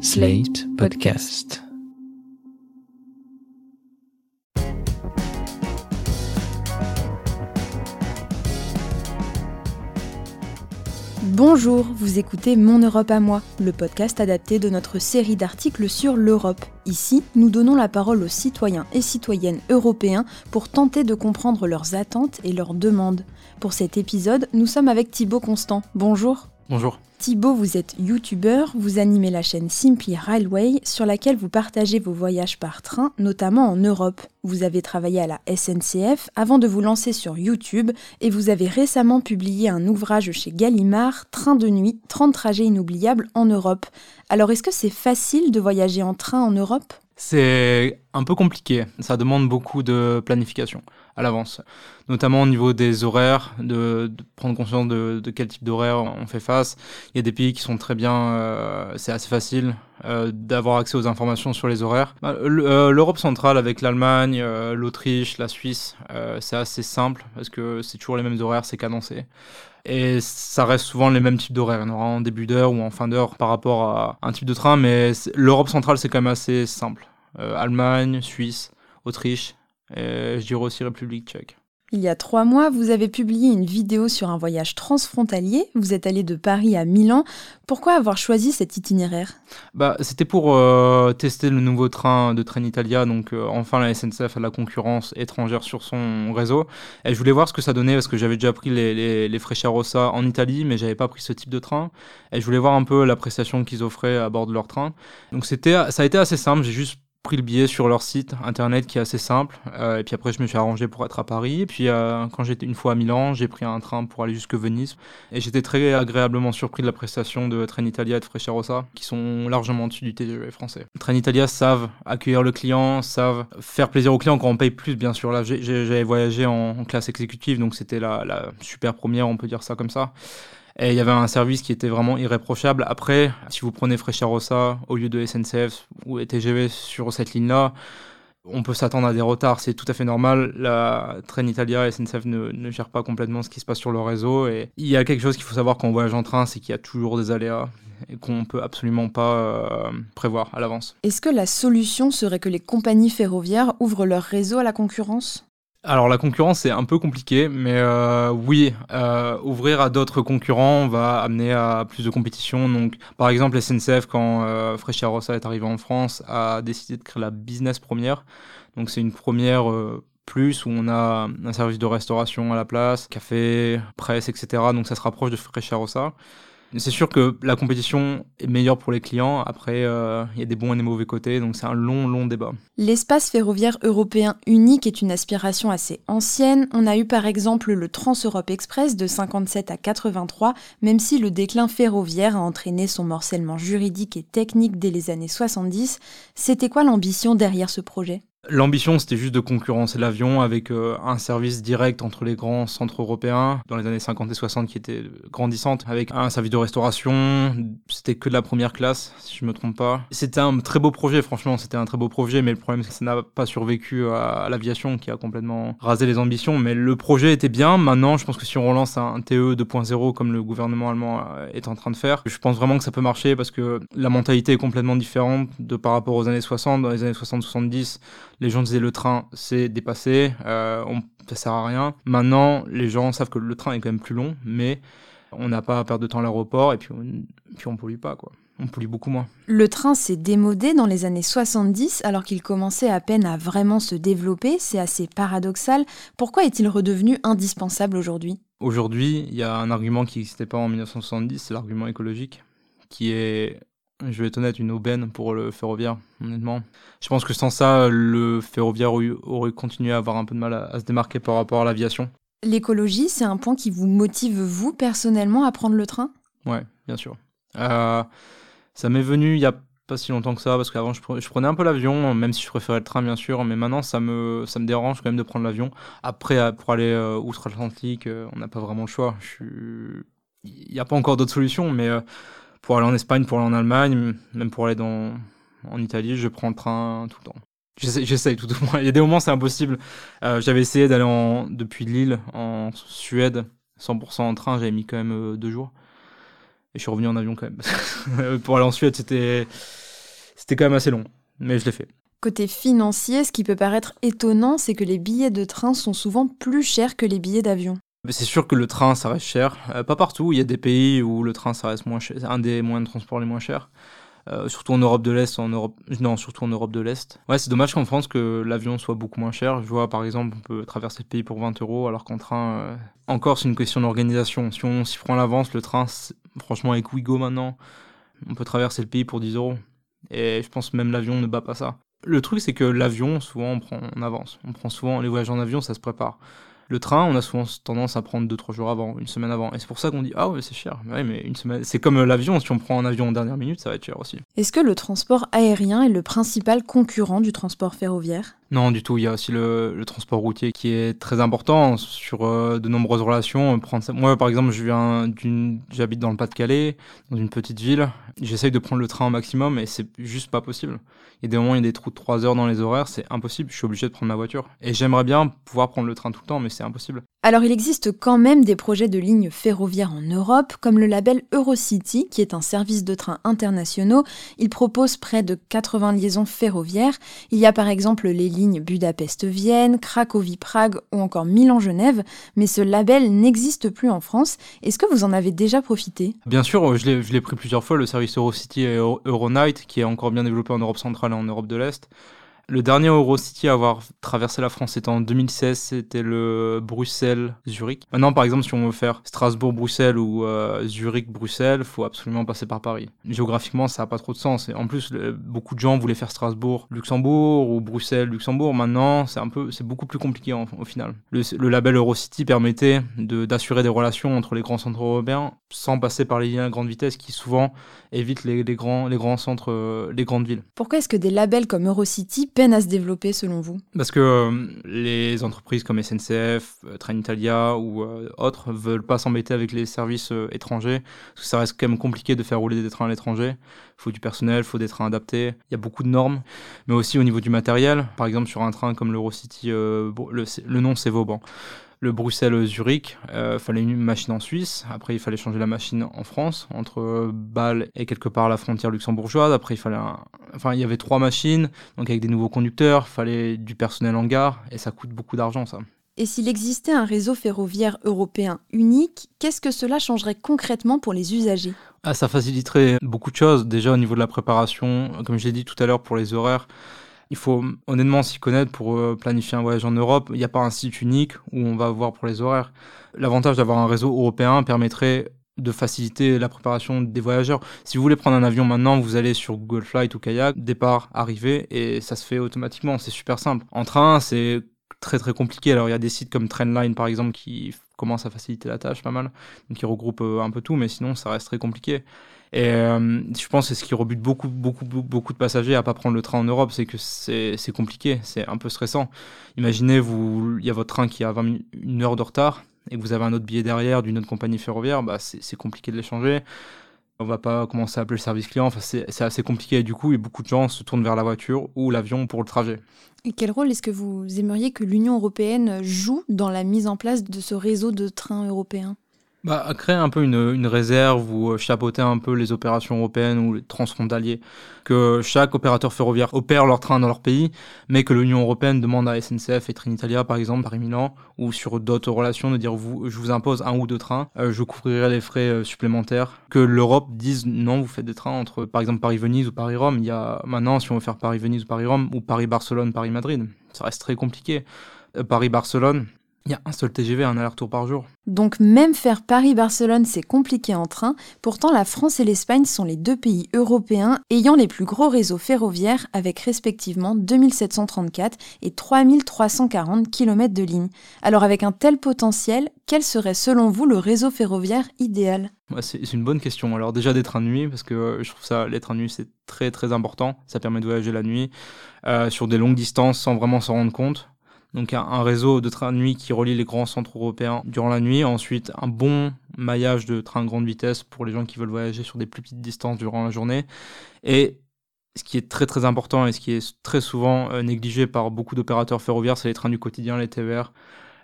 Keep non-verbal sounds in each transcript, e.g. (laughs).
Slate Podcast. Bonjour, vous écoutez Mon Europe à moi, le podcast adapté de notre série d'articles sur l'Europe. Ici, nous donnons la parole aux citoyens et citoyennes européens pour tenter de comprendre leurs attentes et leurs demandes. Pour cet épisode, nous sommes avec Thibaut Constant. Bonjour. Bonjour. Thibaut, vous êtes youtubeur, vous animez la chaîne Simply Railway sur laquelle vous partagez vos voyages par train, notamment en Europe. Vous avez travaillé à la SNCF avant de vous lancer sur YouTube et vous avez récemment publié un ouvrage chez Gallimard, Train de nuit, 30 trajets inoubliables en Europe. Alors est-ce que c'est facile de voyager en train en Europe? C'est un peu compliqué, ça demande beaucoup de planification à l'avance, notamment au niveau des horaires, de, prendre conscience de, quel type d'horaire on fait face. Il y a des pays qui sont très bien, euh, c'est assez facile euh, d'avoir accès aux informations sur les horaires. Bah, euh, L'Europe centrale avec l'Allemagne, l'Autriche, la Suisse, c'est assez simple parce que c'est toujours les mêmes horaires, c'est cadencé. Et ça reste souvent les mêmes types d'horaires. En début d'heure ou en fin d'heure par rapport à un type de train, mais l'Europe centrale, c'est quand même assez simple. Allemagne, Suisse, Autriche, je dirais aussi République tchèque. Il y a trois mois, vous avez publié une vidéo sur un voyage transfrontalier. Vous êtes allé de Paris à Milan. Pourquoi avoir choisi cet itinéraire? Bah, C'était pour euh, tester le nouveau train de Trenitalia. Donc, euh, enfin, la SNCF a la concurrence étrangère sur son réseau. Et je voulais voir ce que ça donnait parce que j'avais déjà pris les, les, les en Italie, mais j'avais pas pris ce type de train. Et je voulais voir un peu la prestation qu'ils offraient à bord de leur train. Donc, ça a été assez simple. J'ai juste pris le billet sur leur site internet qui est assez simple. Euh, et puis après, je me suis arrangé pour être à Paris. Et puis euh, quand j'étais une fois à Milan, j'ai pris un train pour aller jusque Venise. Et j'étais très agréablement surpris de la prestation de Trenitalia et de Frecciarossa, qui sont largement au-dessus du TGV français. Trenitalia savent accueillir le client, savent faire plaisir au client quand on paye plus, bien sûr. Là, j'avais voyagé en, classe exécutive, donc c'était la, la super première, on peut dire ça comme ça. Et il y avait un service qui était vraiment irréprochable. Après, si vous prenez Frecciarossa au lieu de SNCF ou TGV sur cette ligne-là, on peut s'attendre à des retards, c'est tout à fait normal. La Trenitalia et SNCF ne, ne gèrent pas complètement ce qui se passe sur le réseau. Et il y a quelque chose qu'il faut savoir quand on voyage en train, c'est qu'il y a toujours des aléas et qu'on ne peut absolument pas euh, prévoir à l'avance. Est-ce que la solution serait que les compagnies ferroviaires ouvrent leur réseau à la concurrence? Alors la concurrence c'est un peu compliqué, mais euh, oui, euh, ouvrir à d'autres concurrents va amener à plus de compétition. Donc par exemple SNCF quand euh, Rossa est arrivé en France a décidé de créer la business première. Donc c'est une première euh, plus où on a un service de restauration à la place, café, presse, etc. Donc ça se rapproche de Rossa. C'est sûr que la compétition est meilleure pour les clients. Après, euh, il y a des bons et des mauvais côtés, donc c'est un long, long débat. L'espace ferroviaire européen unique est une aspiration assez ancienne. On a eu par exemple le Trans-Europe Express de 57 à 83, même si le déclin ferroviaire a entraîné son morcellement juridique et technique dès les années 70. C'était quoi l'ambition derrière ce projet? L'ambition, c'était juste de concurrencer l'avion avec euh, un service direct entre les grands centres européens dans les années 50 et 60 qui était grandissante, avec un service de restauration. C'était que de la première classe, si je me trompe pas. C'était un très beau projet, franchement, c'était un très beau projet, mais le problème, c'est que ça n'a pas survécu à, l'aviation qui a complètement rasé les ambitions. Mais le projet était bien. Maintenant, je pense que si on relance un, TE 2.0 comme le gouvernement allemand euh, est en train de faire, je pense vraiment que ça peut marcher parce que la mentalité est complètement différente de par rapport aux années 60. Dans les années 60-70, les gens disaient le train c'est dépassé, euh, on, ça sert à rien. Maintenant, les gens savent que le train est quand même plus long, mais on n'a pas à perdre de temps à l'aéroport et puis on, puis on pollue pas quoi. On pollue beaucoup moins. Le train s'est démodé dans les années 70 alors qu'il commençait à peine à vraiment se développer. C'est assez paradoxal. Pourquoi est-il redevenu indispensable aujourd'hui? Aujourd'hui, il y a un argument qui n'existait pas en 1970, c'est l'argument écologique, qui est je vais être honnête, une aubaine pour le ferroviaire, honnêtement. Je pense que sans ça, le ferroviaire aurait continué à avoir un peu de mal à, se démarquer par rapport à l'aviation. L'écologie, c'est un point qui vous motive, vous, personnellement, à prendre le train? Ouais, bien sûr. Euh, ça m'est venu il y a pas si longtemps que ça, parce qu'avant, je, prenais un peu l'avion, même si je préférais le train, bien sûr, mais maintenant, ça me, ça me dérange quand même de prendre l'avion. Après, pour aller euh, outre-Atlantique, euh, on n'a pas vraiment le choix. Il n'y a pas encore d'autres solutions, mais pour aller en Espagne, pour aller en Allemagne, même pour aller dans, en Italie, je prends le train tout le temps. J'essaye tout au moins. Il y a des moments, c'est impossible. Euh, j'avais essayé d'aller depuis Lille en Suède, 100% en train, j'avais mis quand même euh, deux jours. Et je suis revenu en avion quand même. (laughs) pour aller en Suède, c'était C'était quand même assez long, mais je l'ai fait. Côté financier, ce qui peut paraître étonnant, c'est que les billets de train sont souvent plus chers que les billets d'avion. C'est sûr que le train, ça reste cher. Euh, pas partout, il y a des pays où le train, ça reste moins cher. Un des moyens de transport les moins chers. Euh, surtout en Europe de l'Est, en Europe, non, surtout en Europe de l'Est. Ouais, c'est dommage qu'en France que l'avion soit beaucoup moins cher. Je vois, par exemple, on peut traverser le pays pour 20 euros, alors qu'en train, euh, encore, c'est une question d'organisation. Si on s'y prend à l'avance, le train, franchement, avec Ouigo maintenant, on peut traverser le pays pour 10 euros. Et je pense même l'avion ne bat pas ça. Le truc, c'est que l'avion, souvent, on prend en avance. On prend souvent les voyages en avion, ça se prépare. Le train, on a souvent tendance à prendre 2-3 jours avant, une semaine avant. Et c'est pour ça qu'on dit Ah ouais, c'est cher. Mais une semaine. C'est comme l'avion, si on prend un avion en dernière minute, ça va être cher aussi. Est-ce que le transport aérien est le principal concurrent du transport ferroviaire? Non, du tout. Il y a aussi le, transport routier qui est très important sur euh, de nombreuses relations. Moi, par exemple, je viens d'une, j'habite dans le Pas-de-Calais, dans une petite ville. J'essaye de prendre le train au maximum et c'est juste pas possible. Il y a des moments, il y a des trous de 3 heures dans les horaires, c'est impossible. Je suis obligé de prendre ma voiture. Et j'aimerais bien pouvoir prendre le train tout le temps, mais c'est impossible. Alors, il existe quand même des projets de lignes ferroviaires en Europe, comme le label Eurocity, qui est un service de train internationaux. Il propose près de 80 liaisons ferroviaires. Il y a par exemple les lignes Budapest-Vienne, Cracovie-Prague ou encore Milan-Genève, mais ce label n'existe plus en France. Est-ce que vous en avez déjà profité? Bien sûr, je l'ai pris plusieurs fois, le service Eurocity et Euronight, qui est encore bien développé en Europe centrale et en Europe de l'Est. Le dernier Eurocity à avoir traversé la France, c'était en 2016, c'était le Bruxelles-Zurich. Maintenant, par exemple, si on veut faire Strasbourg-Bruxelles ou euh, Zurich-Bruxelles, faut absolument passer par Paris. Géographiquement, ça n'a pas trop de sens. Et en plus, beaucoup de gens voulaient faire Strasbourg-Luxembourg ou Bruxelles-Luxembourg. Maintenant, c'est un peu, c'est beaucoup plus compliqué au final. Le, label Eurocity permettait d'assurer des relations entre les grands centres européens sans passer par les lignes à grande vitesse qui souvent évitent les, grands, les grands centres, euh, les grandes villes. Pourquoi est-ce que des labels comme Eurocity à se développer selon vous? Parce que euh, les entreprises comme SNCF, euh, Trenitalia ou euh, autres veulent pas s'embêter avec les services étrangers, parce que ça reste quand même compliqué de faire rouler des trains à l'étranger. Il faut du personnel, il faut des trains adaptés, il y a beaucoup de normes, mais aussi au niveau du matériel. Par exemple, sur un train comme l'Eurocity, le, le nom c'est Vauban le Bruxelles-Zurich, il euh, fallait une machine en Suisse. Après, il fallait changer la machine en France, entre Bâle et quelque part la frontière luxembourgeoise. Après, il fallait, enfin, il y avait trois machines, donc avec des nouveaux conducteurs, il fallait du personnel en gare, et ça coûte beaucoup d'argent, ça. Et s'il existait un réseau ferroviaire européen unique, qu'est-ce que cela changerait concrètement pour les usagers? Ah, Ça faciliterait beaucoup de choses. Déjà au niveau de la préparation, comme j'ai dit tout à l'heure pour les horaires, il faut honnêtement s'y connaître pour euh, planifier un voyage en Europe. Il n'y a pas un site unique où on va voir pour les horaires. L'avantage d'avoir un réseau européen permettrait de faciliter la préparation des voyageurs. Si vous voulez prendre un avion maintenant, vous allez sur Google Flight ou Kayak, départ, arrivée, et ça se fait automatiquement. C'est super simple. En train, c'est très très compliqué. Alors il y a des sites comme Trendline par exemple qui commencent à faciliter la tâche pas mal, qui regroupent euh, un peu tout, mais sinon ça reste très compliqué. Et euh, je pense que ce qui rebute beaucoup, beaucoup, beaucoup de passagers à pas prendre le train en Europe, c'est que c'est compliqué, c'est un peu stressant. Imaginez, il y a votre train qui a 20 une heure de retard et que vous avez un autre billet derrière d'une autre compagnie ferroviaire, bah c'est compliqué de l'échanger. On va pas commencer à appeler le service client, enfin, c'est assez compliqué. Du coup, et beaucoup de gens se tournent vers la voiture ou l'avion pour le trajet. Et quel rôle est-ce que vous aimeriez que l'Union européenne joue dans la mise en place de ce réseau de trains européens? Bah, créer un peu une, réserve ou euh, chapeauter un peu les opérations européennes ou les transfrontaliers. Que chaque opérateur ferroviaire opère leur train dans leur pays, mais que l'Union européenne demande à SNCF et Trenitalia, par exemple, Paris-Milan, ou sur d'autres relations, de dire vous, je vous impose un ou deux trains, euh, je couvrirai les frais euh, supplémentaires. Que l'Europe dise non, vous faites des trains entre, par exemple, Paris-Venise ou Paris-Rome. Il y a maintenant, si on veut faire Paris-Venise ou Paris-Rome, ou Paris-Barcelone, Paris-Madrid, ça reste très compliqué. Paris-Barcelone, il y a un seul TGV, un aller-retour par jour. Donc même faire Paris-Barcelone, c'est compliqué en train. Pourtant, la France et l'Espagne sont les deux pays européens ayant les plus gros réseaux ferroviaires avec respectivement 2734 et 3340 km de lignes. Alors avec un tel potentiel, quel serait selon vous le réseau ferroviaire idéal? C'est une bonne question. Alors déjà des trains de nuit, parce que euh, je trouve ça, les trains de nuit, c'est très très important. Ça permet de voyager la nuit euh, sur des longues distances sans vraiment s'en rendre compte donc un, réseau de trains de nuit qui relie les grands centres européens durant la nuit. Ensuite, un bon maillage de trains grande vitesse pour les gens qui veulent voyager sur des plus petites distances durant la journée. Et ce qui est très très important et ce qui est très souvent euh, négligé par beaucoup d'opérateurs ferroviaires, c'est les trains du quotidien, les TVR.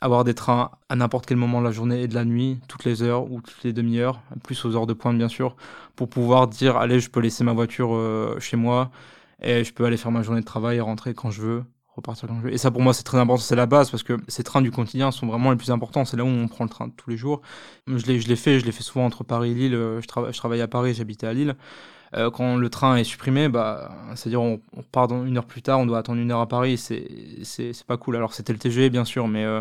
Avoir des trains à n'importe quel moment de la journée et de la nuit, toutes les heures ou toutes les demi-heures, plus aux heures de pointe bien sûr, pour pouvoir dire allez, je peux laisser ma voiture euh, chez moi Et je peux aller faire ma journée de travail et rentrer quand je veux, repartir quand je veux. Et ça, pour moi, c'est très important, c'est la base, parce que ces trains du quotidien sont vraiment les plus importants. C'est là où on prend le train tous les jours. Je l'ai, je l'ai fait, je l'ai fait souvent entre Paris et Lille. Je, travaille je travaille à Paris, j'habitais à Lille. Euh, quand le train est supprimé, bah, c'est-à-dire on, on part dans une heure plus tard, on doit attendre une heure à Paris, c'est, pas cool. Alors c'était le TGV, bien sûr, mais euh,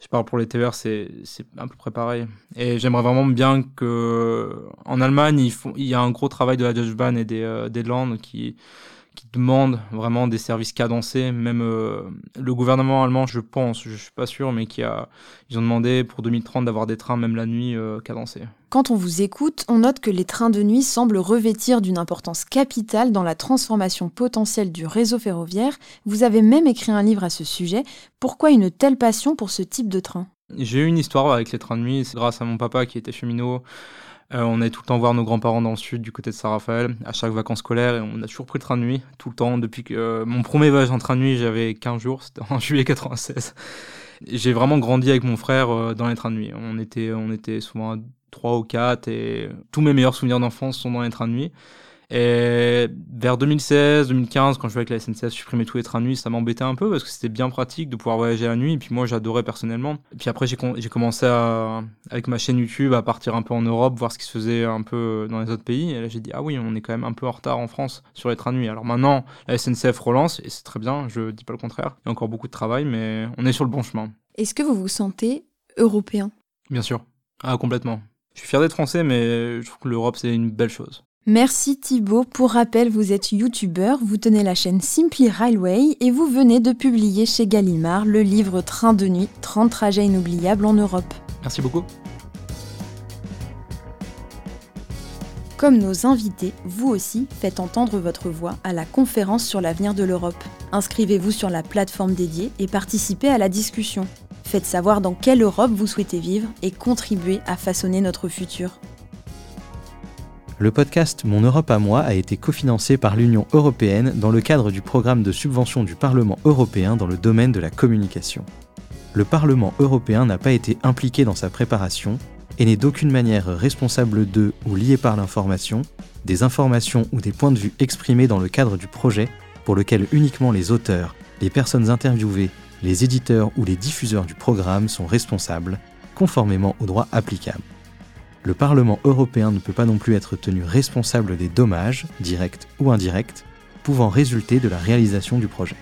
je parle pour les TER, c'est, à peu près pareil. Et j'aimerais vraiment bien que, en Allemagne, il, y a un gros travail de la Deutsche Bahn et des, euh, des Landes qui, qui demandent vraiment des services cadencés. Même euh, le gouvernement allemand, je pense, je suis pas sûr, mais qui a, ils ont demandé pour 2030 d'avoir des trains même la nuit euh, cadencés. Quand on vous écoute, on note que les trains de nuit semblent revêtir d'une importance capitale dans la transformation potentielle du réseau ferroviaire. Vous avez même écrit un livre à ce sujet. Pourquoi une telle passion pour ce type de train? J'ai eu une histoire avec les trains de nuit, c'est grâce à mon papa qui était cheminot. Euh, on est tout le temps voir nos grands-parents dans le sud, du côté de Saint-Raphaël, à chaque vacances scolaires, et on a toujours pris le train de nuit, tout le temps. Depuis que euh, mon premier voyage en train de nuit, j'avais 15 jours, c'était en (laughs) juillet 96. J'ai vraiment grandi avec mon frère euh, dans les trains de nuit. On était, on était souvent à 3 ou 4, et tous mes meilleurs souvenirs d'enfance sont dans les trains de nuit. Et vers 2016, 2015, quand je voyais que la SNCF supprimait tous les trains de nuit, ça m'embêtait un peu parce que c'était bien pratique de pouvoir voyager la nuit. Et puis moi, j'adorais personnellement. Et puis après, j'ai commencé à, avec ma chaîne YouTube à partir un peu en Europe, voir ce qui se faisait un peu dans les autres pays. Et là, j'ai dit, ah oui, on est quand même un peu en retard en France sur les trains de nuit. Alors maintenant, la SNCF relance et c'est très bien, je dis pas le contraire. Il y a encore beaucoup de travail, mais on est sur le bon chemin. Est-ce que vous vous sentez européen? Bien sûr. Ah, complètement. Je suis fier d'être français, mais je trouve que l'Europe, c'est une belle chose. Merci Thibaut. Pour rappel, vous êtes youtubeur, vous tenez la chaîne Simply Railway et vous venez de publier chez Gallimard le livre Train de nuit, 30 trajets inoubliables en Europe. Merci beaucoup. Comme nos invités, vous aussi faites entendre votre voix à la conférence sur l'avenir de l'Europe. Inscrivez-vous sur la plateforme dédiée et participez à la discussion. Faites savoir dans quelle Europe vous souhaitez vivre et contribuez à façonner notre futur. Le podcast Mon Europe à moi a été cofinancé par l'Union européenne dans le cadre du programme de subvention du Parlement européen dans le domaine de la communication. Le Parlement européen n'a pas été impliqué dans sa préparation et n'est d'aucune manière responsable de ou lié par l'information, des informations ou des points de vue exprimés dans le cadre du projet pour lequel uniquement les auteurs, les personnes interviewées, les éditeurs ou les diffuseurs du programme sont responsables, conformément au droit applicable le Parlement européen ne peut pas non plus être tenu responsable des dommages, directs ou indirects, pouvant résulter de la réalisation du projet.